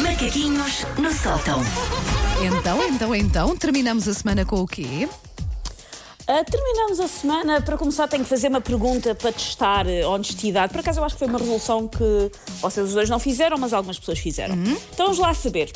Macaquinhos no sótão. Então, então, então, terminamos a semana com o quê? Ah, terminamos a semana. Para começar, tenho que fazer uma pergunta para testar a honestidade. Por acaso, eu acho que foi uma resolução que vocês os dois não fizeram, mas algumas pessoas fizeram. Então, vamos lá saber.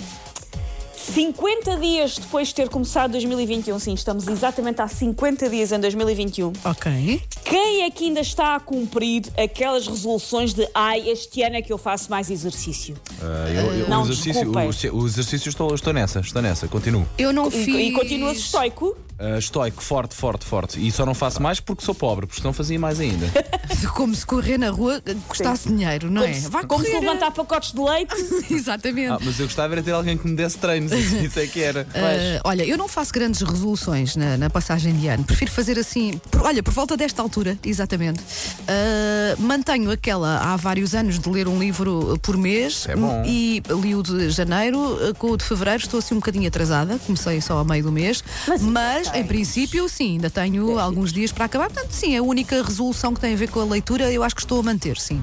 50 dias depois de ter começado 2021, sim, estamos exatamente há 50 dias em 2021. Ok. Quem é que ainda está a cumprir aquelas resoluções de ai, este ano é que eu faço mais exercício? Ah, eu- eu- Não, o exercício, desculpem. o, o exercício estou, estou nessa, estou nessa, continuo. Eu não E, fiz. e continuas estoico? Ah, estoico, forte, forte, forte. E só não faço mais porque sou pobre, porque senão fazia mais ainda. Como se correr na rua custasse dinheiro, não é? Vai Como se correr. levantar pacotes de leite? Exatamente. Ah, mas eu gostava era ter alguém que me desse treinos, isso é que era. Ah, olha, eu não faço grandes resoluções na, na passagem de ano. Prefiro fazer assim, por- olha, por volta desta altura, exatamente. Ah, mantenho aquela há vários anos de ler um livro por mês É bom. e li o de janeiro, com o de fevereiro estou assim um bocadinho atrasada, comecei só a meio do mês, mas, em princípio, sim, ainda tenho alguns dias para acabar. Portanto, sim, a única resolução que tem a ver com a leitura eu acho que estou a manter, sim.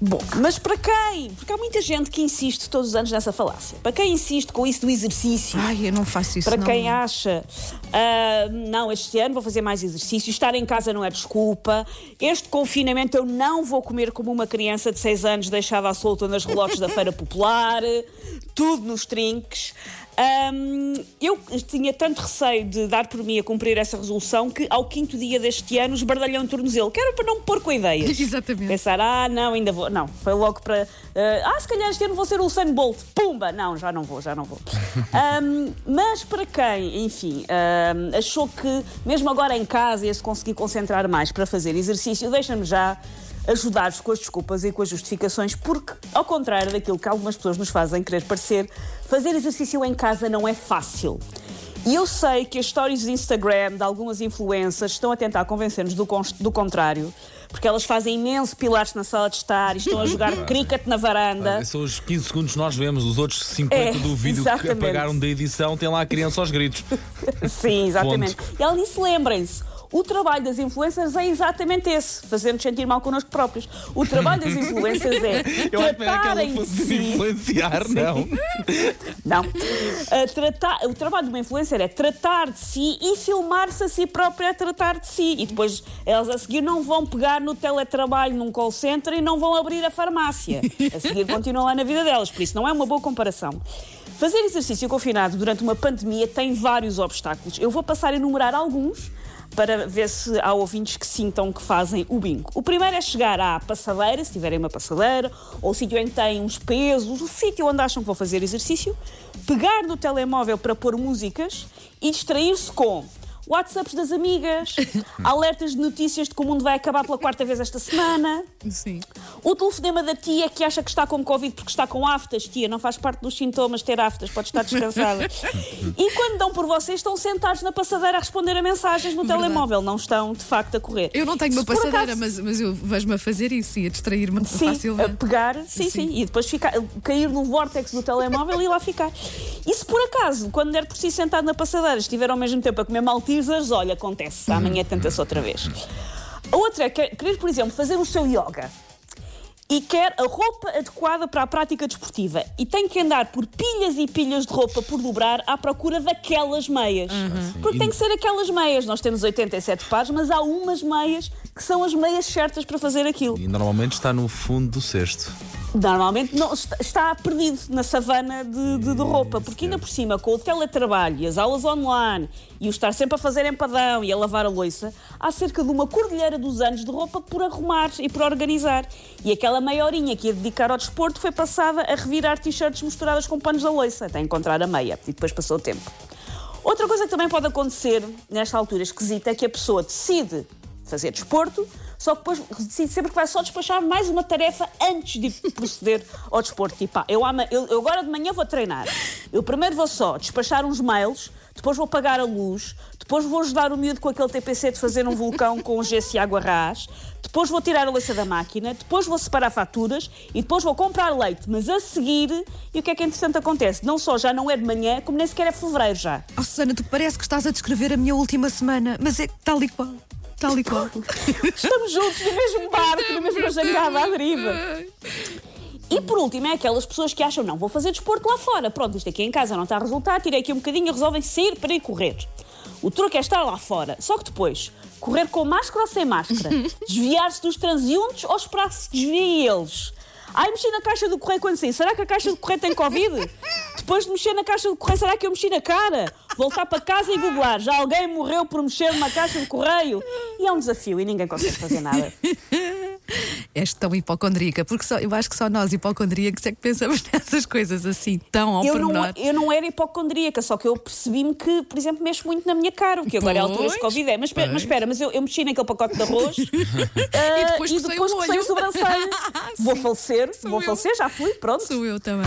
Bom, mas para quem? Porque há muita gente que insiste todos os anos nessa falácia. Para quem insiste com isso do exercício? Ai, eu não faço isso. Para não. quem acha, ah, não, este ano vou fazer mais exercício, estar em casa não é desculpa, este confinamento eu não vou comer como uma criança de 6 anos deixada à solta nas relotes da Feira Popular, tudo nos trinques. Ahm, eu tinha tanto receio de dar por mim a cumprir essa resolução que ao quinto dia deste ano esbardalhei um tornozelo, que era para não me pôr com ideias. Exatamente. Pensar, ah, não, ainda vou. Não, foi logo para. ah, ah, se calhar este ano vou ser o Usain Bolt. Pumba! Não, já não vou, já não vou. Ahm, mas para quem, enfim, ahm, achou que mesmo agora em casa ia se conseguir concentrar mais para fazer exercício, deixa-me já ajudar-vos com as desculpas e com as justificações, porque, ao contrário daquilo que algumas pessoas nos fazem querer parecer, fazer exercício em casa não é fácil. E eu sei que as stories do Instagram de algumas influências estão a tentar convencer-nos do, do contrário, porque elas fazem imenso pilates na sala de estar e estão a jogar cricket na varanda. São os 15 segundos que nós vemos, os outros 50 É, do vídeo que exatamente. apagaram da edição tem lá a criança aos gritos. Sim, exatamente. E ela disse: lembrem-se. O trabalho das influencers é exatamente esse, fazer-nos sentir mal connosco próprios. O trabalho das influencers é Eu que era que ela tratarem de fosse si. influenciar, não. Não. Tratar- o trabalho de uma influencer é tratar de si e filmar-se a si própria a tratar de si. E depois elas a seguir não vão pegar no teletrabalho num call center e não vão abrir a farmácia. A seguir continuam lá na vida delas. Por isso não é uma boa comparação. Fazer exercício confinado durante uma pandemia tem vários obstáculos. Eu vou passar a enumerar alguns para ver se há ouvintes que sintam que fazem o bingo. O primeiro é chegar à passadeira, se tiverem uma passadeira, ou o sítio que têm uns pesos, o sítio onde acham que vão fazer exercício, pegar no telemóvel para pôr músicas e distrair-se com WhatsApps das amigas, alertas de notícias de que o mundo vai acabar pela quarta vez esta semana, Sim. o telefonema da tia que acha que está com Covid porque está com aftas. Tia, não faz parte dos sintomas ter aftas, pode estar descansada. e quando dão por vocês, estão sentados na passadeira a responder a mensagens no Verdade. telemóvel. Não estão, de facto, a correr. Eu não tenho uma passadeira, acaso- mas, mas eu vejo-me a fazer isso e a distrair-me Sim, a facilmente. pegar, sim, sim, Sim. e depois ficar, cair no vórtex do telemóvel e lá ficar. E se por acaso, quando der por si sentado na passadeira, estiver ao mesmo tempo a comer maltesers, olha, acontece, amanhã tenta-se outra vez. A outra é que- querer, por exemplo, fazer o seu yoga e quer a roupa adequada para a prática desportiva e tem que andar por pilhas e pilhas de roupa por dobrar à procura daquelas meias. Porque tem que ser aquelas meias. Nós temos 87 pares, mas há umas meias que são as meias certas para fazer aquilo. E normalmente está no fundo do cesto. Normalmente não, está, perdido na savana de, de- de roupa, porque ainda por cima, com o teletrabalho e as aulas online e o estar sempre a fazer empadão e a lavar a louça, há cerca de uma cordilheira dos anos de roupa por arrumar e por organizar. E aquela meia horinha que ia dedicar ao desporto foi passada a revirar t-shirts misturadas com panos da louça, até encontrar a meia, e depois passou o tempo. Outra coisa que também pode acontecer nesta altura esquisita é que a pessoa decide fazer desporto, só que depois sempre que vai só despachar mais uma tarefa antes de proceder ao desporto. Tipo, ah, eu, ama- eu- eu agora de manhã vou treinar. Eu primeiro vou só despachar uns mails, depois vou apagar a luz, depois vou ajudar o miúdo com aquele TPC de fazer um vulcão com gesso e água ras, depois vou tirar a louça da máquina, depois vou separar faturas e depois vou comprar leite. Mas a seguir, e o que é que entretanto acontece? Não só já não é de manhã, como nem sequer é fevereiro já. Oh, Susana, tu parece que estás a descrever a minha última semana, mas é tal e qual. Tal e qual. Estamos juntos no mesmo barco, na mesma jangada à deriva. E por último, é aquelas pessoas que acham, não, vou fazer desporto lá fora. Pronto, isto aqui em casa não está a resultar, tirei aqui um bocadinho e resolvem sair para ir correr. O truque é estar lá fora. Só que depois, correr com máscara ou sem máscara? Desviar-se dos transeuntes ou esperar que se desviem eles? Ai, mexi na caixa do correio quando saí. Será que a caixa do correio tem Covid? Depois de mexer na caixa do correio, será que eu mexi na cara? Voltar para casa e googlar. Já alguém morreu por mexer numa caixa de correio? E é um desafio e ninguém consegue fazer nada. És tão hipocondríaca, porque só, eu acho que só nós hipocondríacos é que pensamos nessas coisas assim, tão ao Eu não, pormenor. eu não era hipocondríaca, só que eu percebi-me que, por exemplo, mexo muito na minha cara, o que agora é a altura de Covid. É. Mas, espera- mas espera, mas eu, eu mexi naquele pacote de arroz E depois e depois olho. a sobrancelha. vou falecer, sou vou eu. falecer, já fui, pronto. Sou eu também.